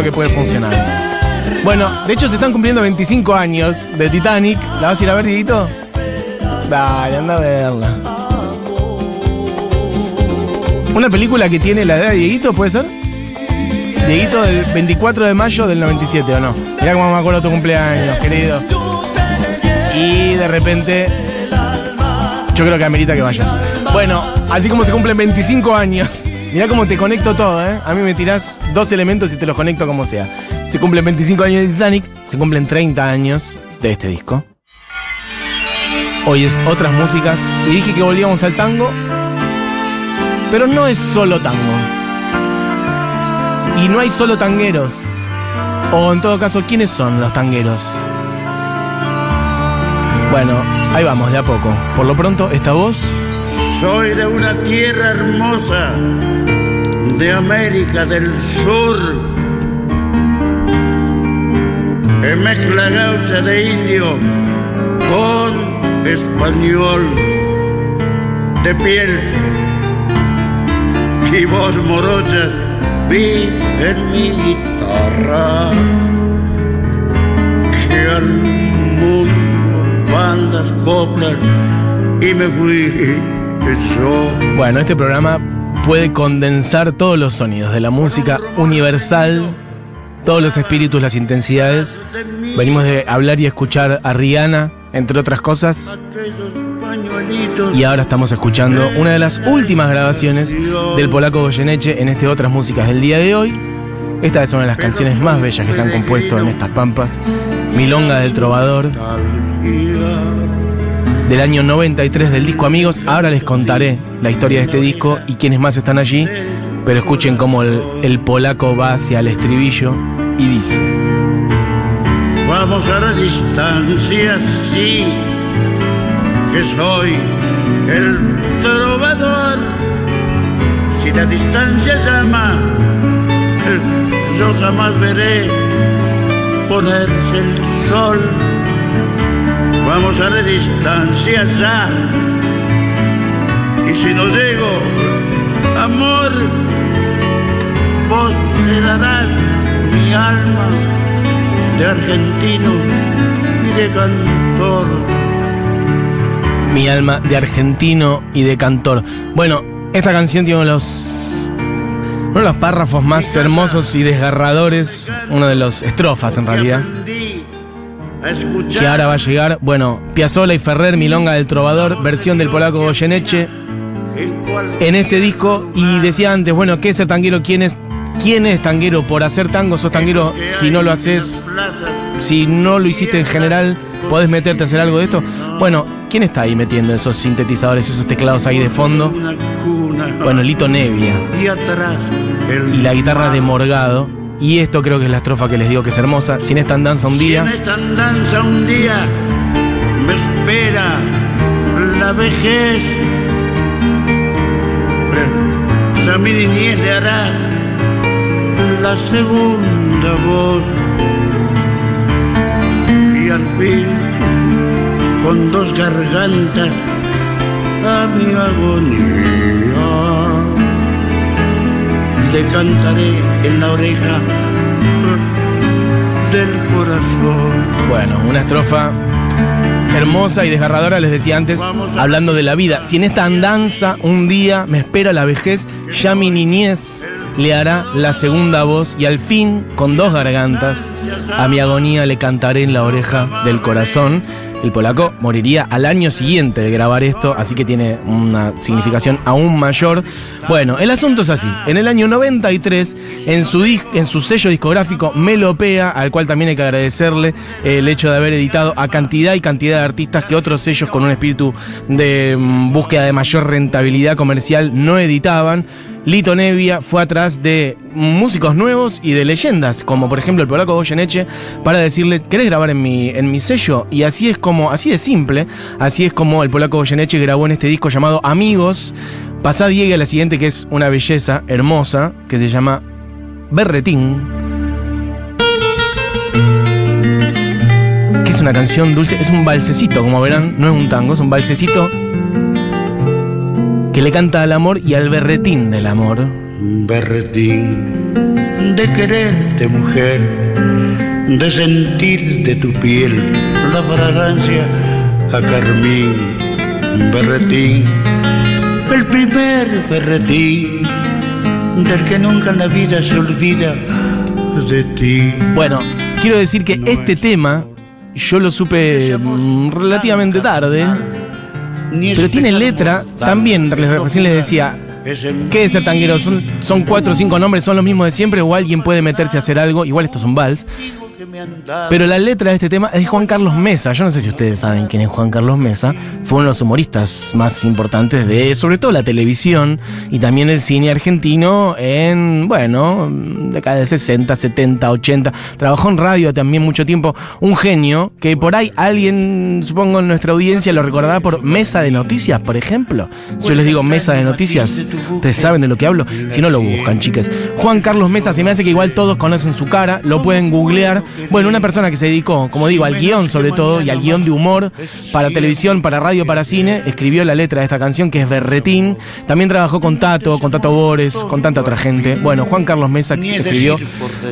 que puede funcionar. Bueno, de hecho se están cumpliendo 25 años de Titanic. ¿La vas a ir a ver, Dieguito? Dale, anda a verla. Una película que tiene la edad de Dieguito, ¿puede ser? Dieguito del 24 de mayo del 97, ¿o no? Mirá cómo me acuerdo tu cumpleaños, querido. Y de repente, yo creo que amerita que vayas. Bueno, así como se cumplen 25 años. Mirá cómo te conecto todo, ¿eh? A mí me tirás dos elementos y te los conecto como sea. Se cumplen 25 años de Titanic, se cumplen 30 años de este disco. Hoy es otras músicas y dije que volvíamos al tango, pero no es solo tango. Y no hay solo tangueros. O en todo caso, ¿quiénes son los tangueros? Bueno, ahí vamos, de a poco. Por lo pronto, esta voz soy de una tierra hermosa, de América del Sur. En mezcla gaucha de indio con español, de piel y voz morocha vi en mi guitarra que al mundo bandas coplas y me fui bueno, este programa puede condensar todos los sonidos de la música universal, todos los espíritus, las intensidades. Venimos de hablar y escuchar a Rihanna, entre otras cosas. Y ahora estamos escuchando una de las últimas grabaciones del polaco Goyeneche en este Otras Músicas del día de hoy. Esta es una de las canciones más bellas que se han compuesto en estas pampas. Milonga del Trovador del año 93 del disco Amigos. Ahora les contaré la historia de este disco y quiénes más están allí, pero escuchen cómo el, polaco va hacia el estribillo y dice. Vamos a la distancia, sí, que soy el trovador. Si la distancia llama, yo jamás veré ponerse el sol Vamos a la distancia ya. Y si no llego, amor, vos me darás mi alma de argentino y de cantor. Mi alma de argentino y de cantor. Bueno, esta canción tiene uno de los uno de los párrafos más hermosos y desgarradores, uno de los estrofas en realidad, que ahora va a llegar. Bueno, Piazzolla y Ferrer, Milonga del Trovador, versión del polaco Goyeneche. En este disco, y decía antes, bueno, ¿qué es ser tanguero? ¿Quién es, quién es tanguero? Por hacer tango, sos tanguero si no lo haces, si no lo hiciste en general, ¿podés meterte a hacer algo de esto? Bueno, ¿quién está ahí metiendo esos sintetizadores, esos teclados ahí de fondo? Bueno, Lito Nevia. Y la guitarra de Morgado. Y esto creo que es la estrofa que les digo que es hermosa. Sin esta andanza un día. Sin esta andanza un día me espera la vejez. A mi niñez le hará la segunda voz. Y al fin, con dos gargantas, a mi agonía te cantaré en la oreja del corazón. Bueno, una estrofa hermosa y desgarradora, les decía antes, hablando de la vida. Si en esta andanza un día me espera la vejez, ya mi niñez le hará la segunda voz y al fin, con dos gargantas, a mi agonía le cantaré en la oreja del corazón. El polaco moriría al año siguiente de grabar esto, así que tiene una significación aún mayor. Bueno, el asunto es así. En el año 93, en su, en su sello discográfico Melopea, al cual también hay que agradecerle el hecho de haber editado a cantidad y cantidad de artistas que otros sellos con un espíritu de mm, búsqueda de mayor rentabilidad comercial no editaban. Lito Nevia fue atrás de músicos nuevos y de leyendas, como por ejemplo el polaco Goyeneche, para decirle, ¿querés grabar en mi, en mi sello? Y así es como, así de simple, así es como el polaco Goyeneche grabó en este disco llamado Amigos. Pasá Diego a la siguiente, que es una belleza hermosa, que se llama Berretín. Que es una canción dulce, es un balsecito, como verán, no es un tango, es un balsecito que le canta al amor y al berretín del amor. Berretín de quererte mujer, de sentir de tu piel la fragancia a carmín, berretín, el primer berretín del que nunca en la vida se olvida de ti. Bueno, quiero decir que este tema yo lo supe relativamente tarde, pero tiene letra, también recién les decía, ¿Qué es ser tanguero? Son, son cuatro o cinco nombres, son los mismos de siempre, o alguien puede meterse a hacer algo. Igual estos son vals. Pero la letra de este tema es de Juan Carlos Mesa. Yo no sé si ustedes saben quién es Juan Carlos Mesa. Fue uno de los humoristas más importantes de, sobre todo, la televisión y también el cine argentino en, bueno, década de 60, 70, 80. Trabajó en radio también mucho tiempo. Un genio que por ahí alguien, supongo en nuestra audiencia, lo recordará por Mesa de Noticias, por ejemplo. Si yo les digo Mesa de Noticias, ustedes saben de lo que hablo. Si no, lo buscan, chicas. Juan Carlos Mesa, se me hace que igual todos conocen su cara, lo pueden googlear. Bueno, una persona que se dedicó, como digo, al guion sobre todo y al guion de humor para televisión, para radio, para cine, escribió la letra de esta canción que es Berretín. También trabajó con Tato, con Tato Bores, con tanta otra gente. Bueno, Juan Carlos Mesa escribió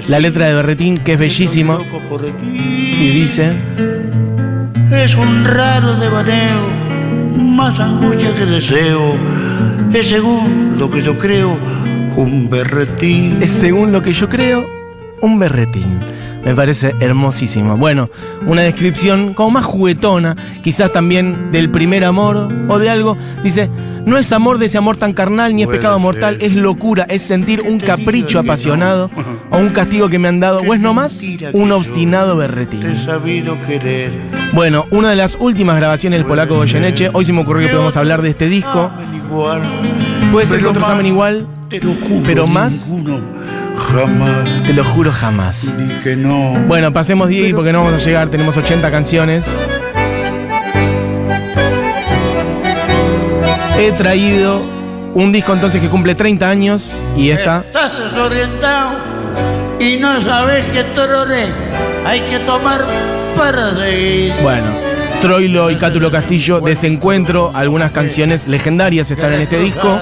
la letra de Berretín que es bellísima y dice... Es un raro devaneo, más angustia que deseo. Es según lo que yo creo, un berretín. Es según lo que yo creo, un berretín. Me parece hermosísimo. Bueno, una descripción como más juguetona, quizás también del primer amor o de algo. Dice, no es amor de ese amor tan carnal ni es pecado mortal, es locura, es sentir un capricho apasionado o un castigo que me han dado, o es nomás un obstinado berretín. Bueno, una de las últimas grabaciones del polaco Goyeneche, hoy se me ocurrió que podemos hablar de este disco. Puede ser que otros amen igual, pero más Jamás. Te lo juro jamás. que no. Bueno, pasemos 10 porque no vamos a llegar, tenemos 80 canciones. He traído un disco entonces que cumple 30 años y está. Estás desorientado y no sabes qué trone hay que tomar para seguir. Bueno, Troilo y Cátulo Castillo, Desencuentro, algunas canciones legendarias están en este disco.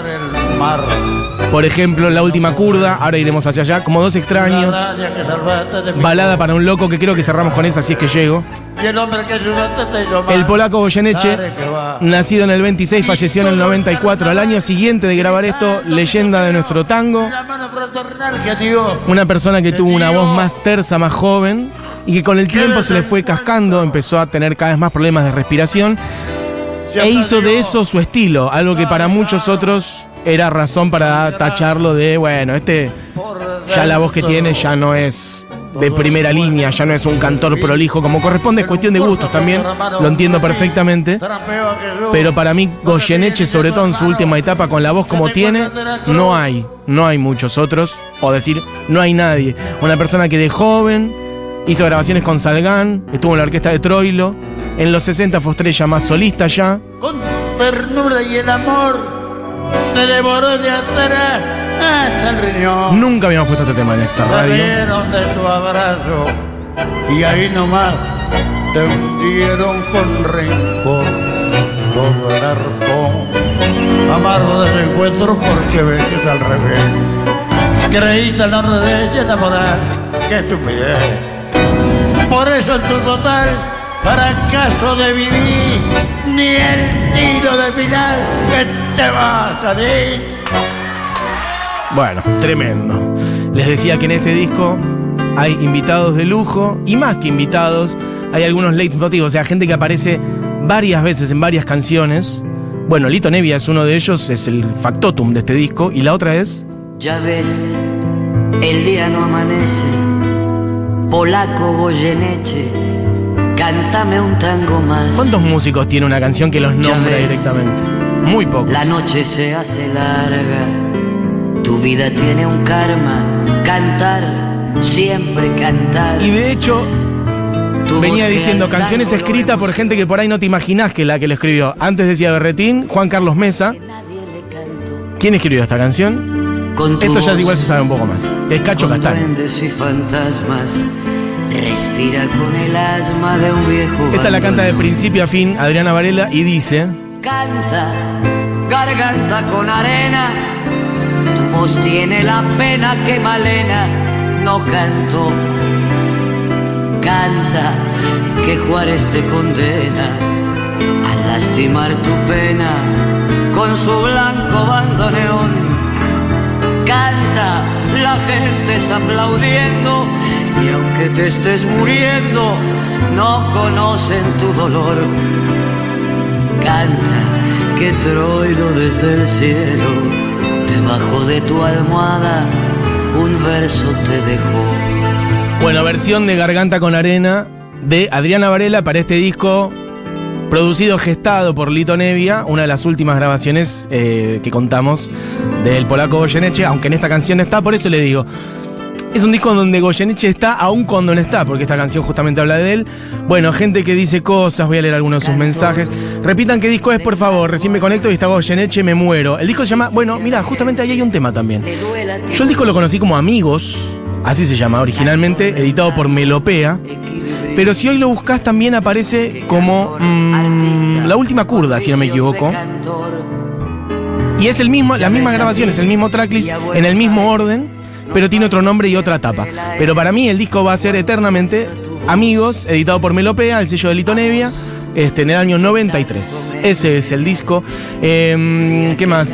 Por ejemplo, La Última Curda, ahora iremos hacia allá, como dos extraños. Balada para un loco, que creo que cerramos con esa, si es que llego. El polaco Goyeneche, nacido en el 26, falleció en el 94. Al año siguiente de grabar esto, leyenda de nuestro tango. Una persona que tuvo una voz más tersa, más joven, y que con el tiempo se le fue cascando, empezó a tener cada vez más problemas de respiración. E hizo de eso su estilo, algo que para muchos otros era razón para tacharlo de, bueno, este ya la voz que tiene ya no es de primera línea, ya no es un cantor prolijo como corresponde, es cuestión de gustos también, lo entiendo perfectamente. Pero para mí, Goyeneche, sobre todo en su última etapa, con la voz como tiene, no hay, no hay muchos otros, o decir, no hay nadie. Una persona que de joven hizo grabaciones con Salgán, estuvo en la orquesta de Troilo, en los 60 fue estrella más solista ya. Con ternura y el amor te devoró de atrás hasta el riñón. Nunca habíamos puesto este tema en esta radio. de tu abrazo y ahí nomás te hundieron con rencor todo el arpón. Amargo desencuentro porque ves que es al revés. Creíste en la red de enamorar, qué estupidez. Por eso en tu total fracaso de vivir, ni el tiro de final que te va a salir. Bueno, tremendo. Les decía que en este disco hay invitados de lujo y más que invitados, hay algunos leitmotivos, o sea, gente que aparece varias veces en varias canciones. Bueno, Lito Nevia es uno de ellos, es el factotum de este disco, y la otra es. Ya ves, el día no amanece, polaco Goyeneche Cántame un tango más. ¿Cuántos músicos tiene una canción que los nombra directamente? Muy pocos. La noche se hace larga. Tu vida tiene un karma. Cantar, siempre cantar. Y de hecho, venía diciendo canciones escritas por gente que por ahí no te imaginás que la que lo escribió. Antes decía Berretín, Juan Carlos Mesa. ¿Quién escribió esta canción? Esto ya igual se sabe un poco más. Es Cacho Castaño. Respira con el asma de un viejo. Esta la canta de principio a fin Adriana Varela y dice: Canta, garganta con arena. Tu voz tiene la pena que malena no cantó. Canta que Juárez te condena a lastimar tu pena con su blanco bandoneón. Canta, la gente está aplaudiendo y aunque te estés muriendo, no conocen tu dolor. Que Troilo desde el cielo, debajo de tu almohada, un verso te dejó. Bueno, versión de Garganta con Arena de Adriana Varela para este disco producido, gestado por Lito Nevia, una de las últimas grabaciones eh, que contamos del polaco Goyeneche, aunque en esta canción está, por eso le digo. Es un disco donde Goyeneche está, aún cuando no está, porque esta canción justamente habla de él. Bueno, gente que dice cosas, voy a leer algunos de sus mensajes. Repitan qué disco es, por favor. Recién me conecto y está Goyeneche, me muero. El disco se llama, bueno, mira, justamente ahí hay un tema también. Yo el disco lo conocí como Amigos, así se llama originalmente, editado por Melopea. Pero si hoy lo buscas también aparece como mm, La Última Curda, si no me equivoco. Y es el mismo, la misma grabación, es el mismo tracklist, en el mismo orden, pero tiene otro nombre y otra tapa. Pero para mí el disco va a ser eternamente Amigos, editado por Melopea, el sello de Lito Nevia, este, en el año 93. Ese es el disco. Em, ¿Qué más?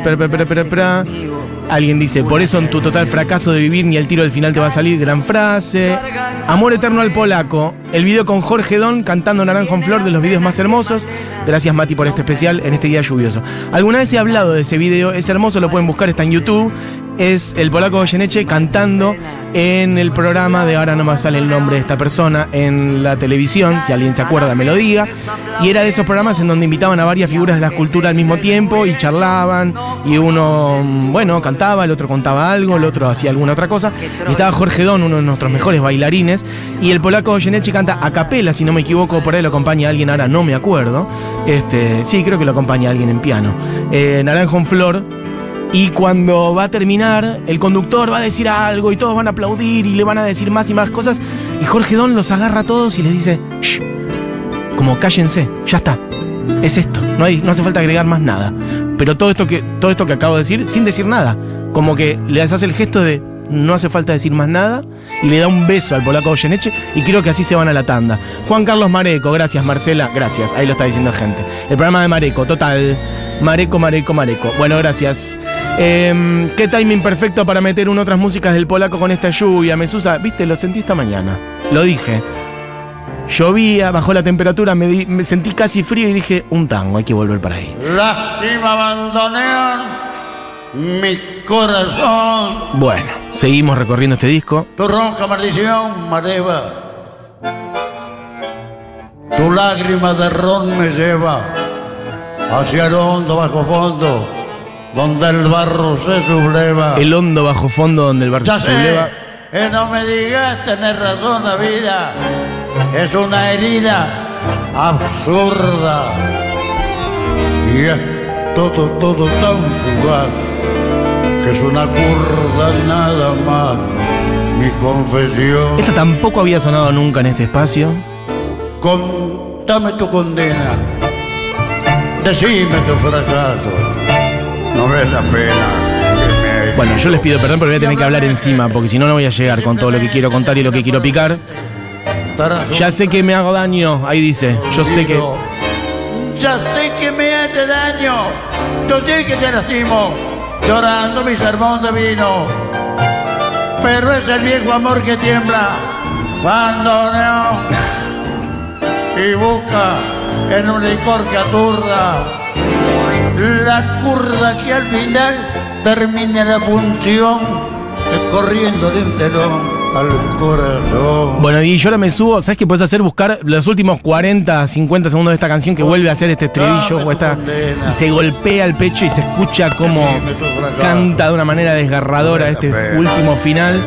Alguien dice, por eso en tu total fracaso de vivir ni el tiro del final te va a salir. Gran frase. Amor eterno al polaco. El video con Jorge Don cantando Naranjo en Flor de los videos más hermosos. Gracias Mati por este especial en este día lluvioso. Alguna vez he hablado de ese video, es hermoso, lo pueden buscar, está en YouTube. Es el polaco Goyeneche cantando en el programa de ahora no me sale el nombre de esta persona en la televisión, si alguien se acuerda me lo diga. Y era de esos programas en donde invitaban a varias figuras de la escultura al mismo tiempo y charlaban. Y uno, bueno, cantaba, el otro contaba algo, el otro hacía alguna otra cosa. Y estaba Jorge Don, uno de nuestros mejores bailarines. Y el polaco Goyeneche canta a capela, si no me equivoco, por ahí lo acompaña alguien, ahora no me acuerdo. Este, sí, creo que lo acompaña alguien en piano. Eh, Naranjo en Flor, y cuando va a terminar, el conductor va a decir algo y todos van a aplaudir y le van a decir más y más cosas. Y Jorge Don los agarra a todos y les dice, Shh, como cállense, ya está. Es esto, no, hay, no hace falta agregar más nada. Pero todo esto, que, todo esto que acabo de decir, sin decir nada. Como que les hace el gesto de no hace falta decir más nada y le da un beso al polaco Goyeneche y creo que así se van a la tanda. Juan Carlos Mareco, gracias Marcela, gracias, ahí lo está diciendo gente. El programa de Mareco, total. Mareco, Mareco, Mareco. Bueno, gracias. Eh, qué timing perfecto para meter una otras músicas del polaco con esta lluvia, Mesusa. Viste, lo sentí esta mañana. Lo dije. Llovía, bajó la temperatura, me, di- me sentí casi frío y dije, un tango, hay que volver para ahí. Lástima abandonar mi corazón. Bueno, seguimos recorriendo este disco. Tu ronca maldición me eleva. Tu lágrima de ron me lleva hacia el hondo bajo fondo, donde el barro se subleva. El hondo bajo fondo donde el barrio Ya se sé, subleva. eh, no me digas tener razón la vida, es una herida absurda. Y es todo, todo tan fugaz, que es una curda nada más, mi confesión. Esta tampoco había sonado nunca en este espacio. Contame tu condena, decime tu fracaso, no ves la pena me Bueno, yo les pido perdón, pero voy a tener que hablar encima, porque si no, no voy a llegar con todo lo que quiero contar y lo que quiero picar. Ya sé que me hago daño, ahí dice. Yo sé que. Ya sé que me hace daño, yo sé que te lastimo, llorando mi sermón de vino. Pero es el viejo amor que tiembla cuando no. Y busca en un licor que aturda la curda que al final termine la función corriendo de un telón al corazón. Bueno, y yo ahora me subo. ¿Sabes qué puedes hacer? Buscar los últimos 40, 50 segundos de esta canción que vuelve a hacer este estribillo o esta, y se golpea el pecho y se escucha como canta de una manera desgarradora este último final.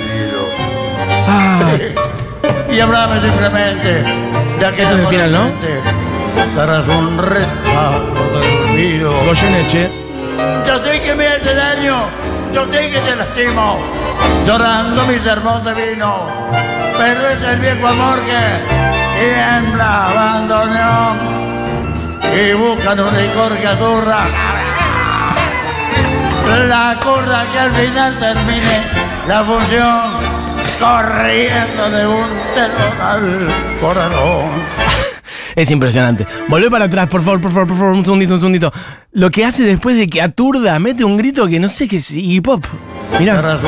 Ah, Y hablame simplemente de aquel Este es el final, ¿no? Tras un repaso del olvido. Goyeneche. Yo sé que me hace daño, yo sé que te lastimo, llorando mi sermón de vino. Pero es el viejo amor que tiembla, abandonó y buscan un licor que aturra. La curda que al final termine la función corriendo de un telón al corazón. Es impresionante. Volvé para atrás, por favor, por favor, por favor, un segundito, un segundito. Lo que hace después de que aturda, mete un grito que no sé qué es hip hop. Mirá.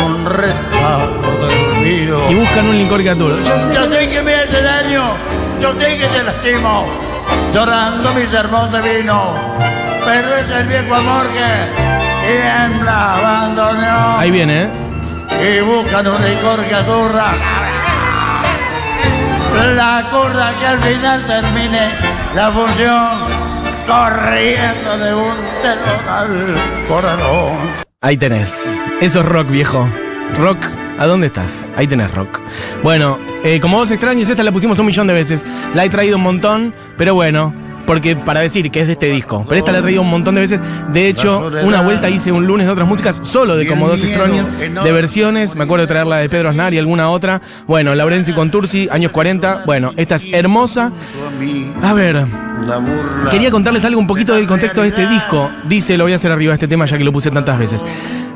Y buscan un licor que aturda. Sé. Yo sé que me hace daño, yo sé que te lastimo, llorando mi sermón de vino. Pero es el viejo amor que tiembla, abandonó. Ahí viene, ¿eh? Y buscan un licor que aturra. La curda que al final termine la función corriendo de un telón al corazón. Ahí tenés. Eso es rock, viejo. Rock, ¿a dónde estás? Ahí tenés rock. Bueno, eh, como vos extraños, esta la pusimos un millón de veces. La he traído un montón, pero bueno, porque para decir que es de este disco. Pero esta la he traído un montón de veces. De hecho, una vuelta hice un lunes de otras músicas, solo de como dos extraños, de versiones. Me acuerdo de traerla de Pedro Aznar y alguna otra. Bueno, Laurencio Contursi, años 40. Bueno, esta es hermosa. A ver, La. Quería contarles algo un poquito del contexto de este disco. Dice, lo voy a hacer arriba este tema ya que lo puse tantas veces.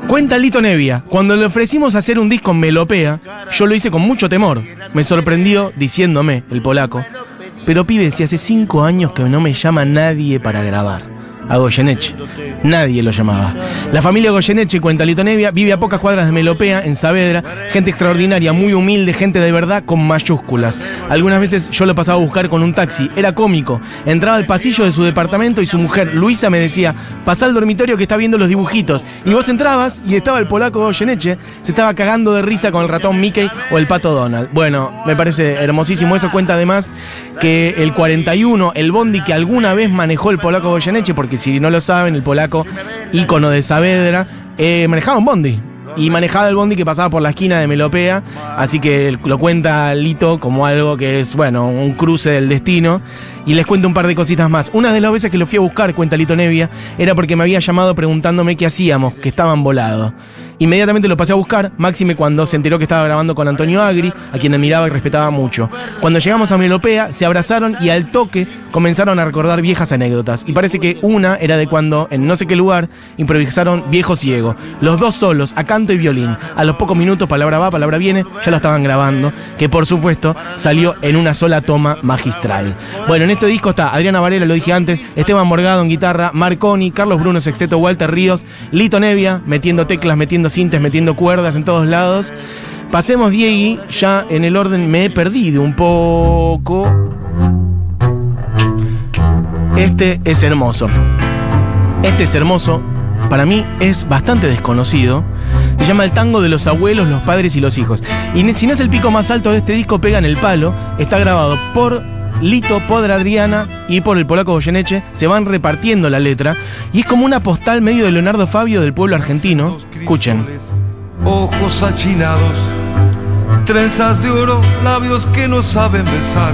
Cuenta Lito Nevia, cuando le ofrecimos hacer un disco en Melopea, yo lo hice con mucho temor. Me sorprendió diciéndome, el polaco, pero pibe, si hace cinco años que no me llama nadie para grabar. A Goyeneche. Nadie lo llamaba. La familia Goyeneche, cuenta Lito Nevia, vive a pocas cuadras de Melopea, en Saavedra. Gente extraordinaria, muy humilde, gente de verdad con mayúsculas. Algunas veces yo lo pasaba a buscar con un taxi. Era cómico. Entraba al pasillo de su departamento y su mujer, Luisa, me decía, pasá al dormitorio que está viendo los dibujitos. Y vos entrabas y estaba el polaco Goyeneche, se estaba cagando de risa con el ratón Mickey o el pato Donald. Bueno, me parece hermosísimo. Eso cuenta además que el 41, el bondi que alguna vez manejó el polaco Goyeneche, porque si no lo saben, el polaco, ícono de Saavedra, eh, manejaba un bondi. Y manejaba el bondi que pasaba por la esquina de Melopea, así que lo cuenta Lito como algo que es, bueno, un cruce del destino. Y les cuento un par de cositas más. Una de las veces que lo fui a buscar, cuenta Lito Nevia, era porque me había llamado preguntándome qué hacíamos, que estaban volados. Inmediatamente lo pasé a buscar, máxime cuando se enteró que estaba grabando con Antonio Agri, a quien admiraba y respetaba mucho. Cuando llegamos a Melopea, se abrazaron y al toque comenzaron a recordar viejas anécdotas. Y parece que una era de cuando, en no sé qué lugar, improvisaron Viejo Ciego. Los dos solos, a canto y violín. A los pocos minutos, palabra va, palabra viene, ya lo estaban grabando, que por supuesto salió en una sola toma magistral. Bueno, en este disco está Adriana Varela, lo dije antes, Esteban Morgado en guitarra, Marconi, Carlos Bruno Sexteto, Walter Ríos, Lito Nevia, metiendo teclas, metiendo sintes, metiendo cuerdas en todos lados. Pasemos, Diegui, ya en el orden me he perdido un poco. Este es hermoso. Este es hermoso. Para mí es bastante desconocido. Se llama El tango de los abuelos, los padres y los hijos. Y si no es el pico más alto de este disco, pega en el palo. Está grabado por Lito, por Adriana y por el polaco Goyeneche. Se van repartiendo la letra. Y es como una postal medio de Leonardo Fabio del pueblo argentino. Escuchen. Ojos achinados, trenzas de oro, labios que no saben besar.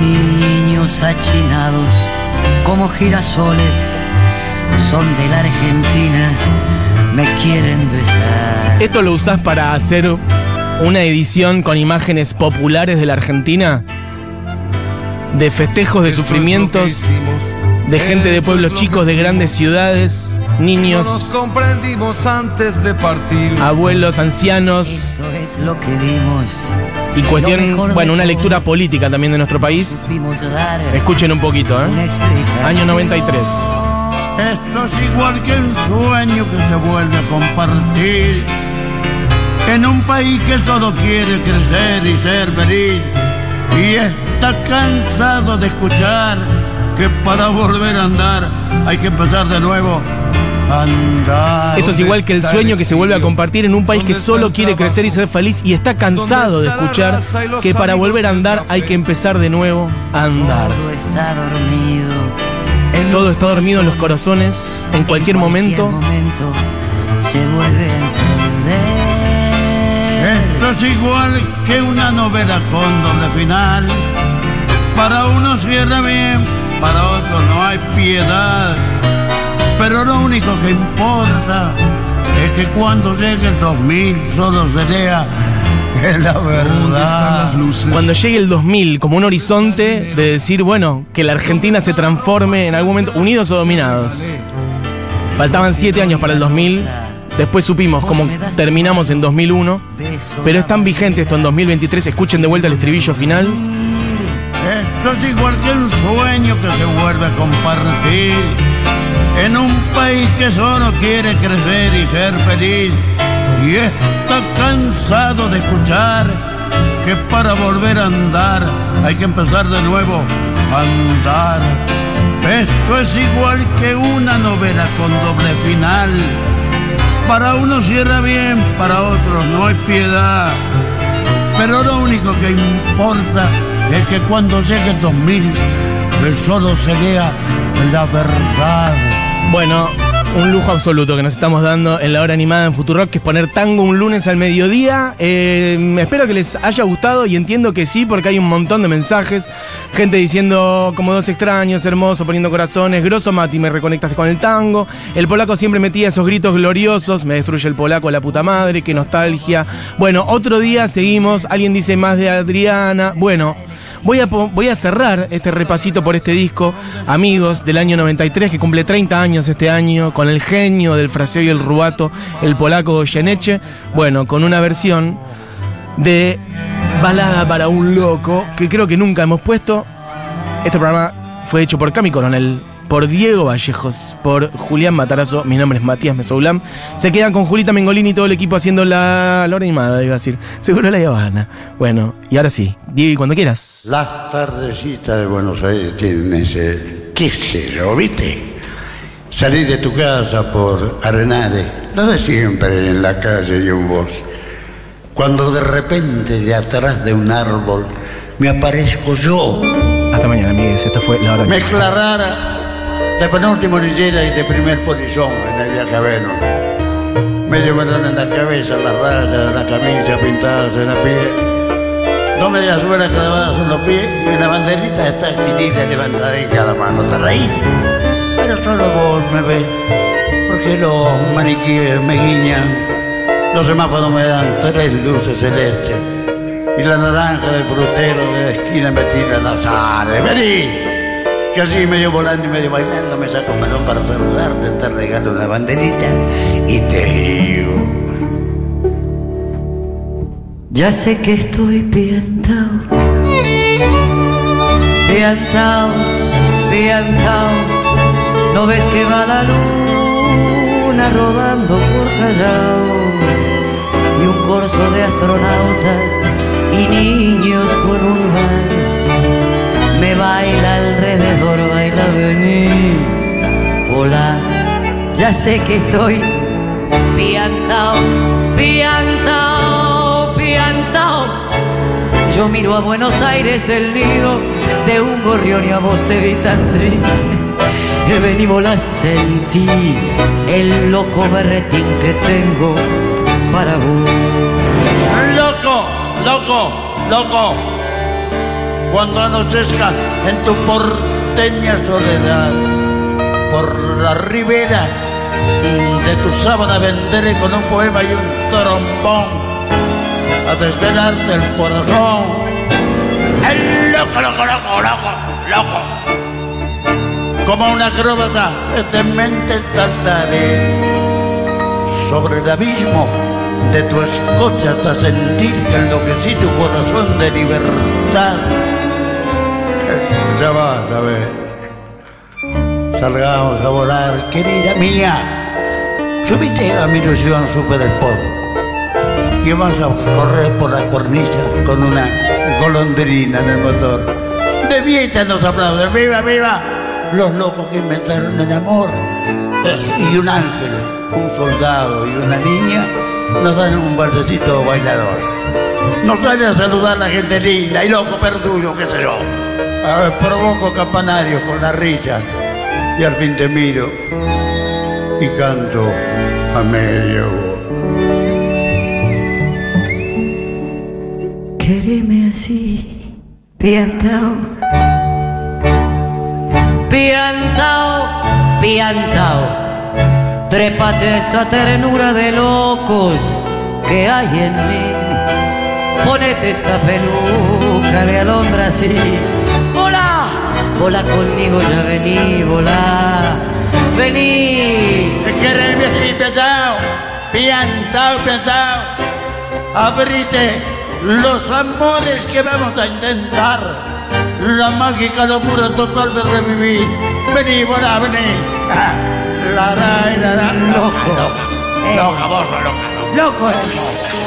Niños achinados como girasoles son de la Argentina, me quieren besar. ¿Esto lo usás para hacer una edición con imágenes populares de la Argentina? De festejos de es sufrimientos, de gente de pueblos es chicos, de grandes ciudades, No nos niños, comprendimos antes de partir. abuelos, ancianos Eso es lo que vimos. y cuestión, bueno, una lectura política también de nuestro país. Escuchen un poquito, ¿eh? Año 93. Esto es igual que un sueño que se vuelve a compartir. En un país que solo quiere crecer y ser feliz. Y está cansado de escuchar que para volver a andar hay que empezar de nuevo a andar. Esto es igual que el sueño que se vuelve a compartir en un país que solo quiere crecer y ser feliz y está cansado de escuchar que para volver a andar hay que empezar de nuevo a andar. Todo está dormido. en Todo los está dormido en los corazones, en cualquier momento. momento se vuelve a encender. Esto es igual que una novela con doble final. Para unos cierra bien, para otros no hay piedad. Pero lo único que importa es que cuando llegue el 2000 solo se lea que la verdad. Cuando llegue el 2000 como un horizonte de decir, bueno, que la Argentina se transforme en algún momento unidos o dominados. Faltaban siete años para el 2000 Después supimos cómo terminamos en 2001, pero es tan vigente esto en 2023. Escuchen de vuelta el estribillo final. Esto es igual que un sueño que se vuelve a compartir en un país que solo quiere crecer y ser feliz y está cansado de escuchar que para volver a andar hay que empezar de nuevo a andar. Esto es igual que una novela con doble final. Para unos cierra bien, para otros no hay piedad. Pero lo único que importa es que cuando llegue el 2000, el solo se lea la verdad. Bueno, un lujo absoluto que nos estamos dando en la hora animada en Futurock, que es poner tango un lunes al mediodía. Eh, espero que les haya gustado y entiendo que sí, porque hay un montón de mensajes. Gente diciendo como dos extraños, hermoso, poniendo corazones. Grosso Mati, me reconectaste con el tango. El polaco siempre metía esos gritos gloriosos. Me destruye el polaco, la puta madre, qué nostalgia. Bueno, otro día seguimos. Alguien dice más de Adriana. Bueno. Voy a, voy a cerrar este repasito por este disco, amigos, del año 93, que cumple 30 años este año, con el genio del fraseo y el rubato, el polaco Geneche, bueno, con una versión de Balada para un Loco, que creo que nunca hemos puesto. Este programa fue hecho por Cami Coronel, por Diego Vallejos, por Julián Matarazo, mi nombre es Matías Mesoulam. Se quedan con Julita Mengolini y todo el equipo haciendo la, la hora animada, iba a decir. Seguro la Habana. Bueno, y ahora sí, Diego, cuando quieras. Las tardecitas de Buenos Aires tienen ese, qué sé yo, ¿viste? Salir de tu casa por Arenales, lo de siempre en la calle y un voz. Cuando de repente de atrás de un árbol me aparezco yo. Hasta mañana, amigues. Esta fue la hora Mezcla rara de penúltimo lillera y de primer polizón en el viaje a Venus. Me en la cabeza las rayas de la camisa pintadas en la piel. Dos medias suelas clavadas en los pies y una banderita de taxi levantada en cada mano. Te. Pero solo vos me ves, porque los maniquíes me guiñan. Los semáforos me dan tres luces celestes y la naranja del frutero de la esquina me tira la sal. ¡Vení! Que así medio volando y medio bailando me saco un melón para saludarte, te regalo una banderita y te digo. Ya sé que estoy piantao, piantao, piantao. ¿No ves que va la luna rodando por Callao? Y un corso de astronautas y niños con un vals me baila alrededor, baila venir. Hola, ya sé que estoy piantao, piantao, piantao. Yo miro a Buenos Aires del nido de un gorrión y a vos te vi tan triste. Vení, la sentí, el loco berretín que tengo para vos. Loco, loco, loco cuando anochezca en tu porteña soledad. Por la ribera de tu sábana vendré con un poema y un trombón a desvelarte el corazón. El loco, loco, loco, loco, loco. Como una acróbata, eternamente trataré sobre el abismo de tu escote hasta sentir que enloquecí tu corazón de libertad ya vas a ver. Salgamos a volar, querida mía. Subite a mi ilusión, supe del polvo. Y vamos a correr por las cornillas con una golondrina en el motor. De fiesta nos aplauden, viva, viva. Los locos que inventaron el amor. Y un ángel, un soldado y una niña nos dan un balsecito bailador. Nos sale a saludar la gente linda y loco perduyo, qué sé yo. A ver, provoco campanarios con la risa y al fin te miro y canto a medio. Quéreme así, piantao, piantao, piantao. Trépate esta ternura de locos que hay en mí. Ponete esta peluca de alondra así Vola conmigo, ya vení, volá, vení. Quereme así, pesado, piantao, piantao. Abrite los amores que vamos a intentar. La mágica locura total de revivir. Vení, volá, vení. Ah, La, la, la, la, Loco. Loca, loca, vos sos loca, loca. Loco.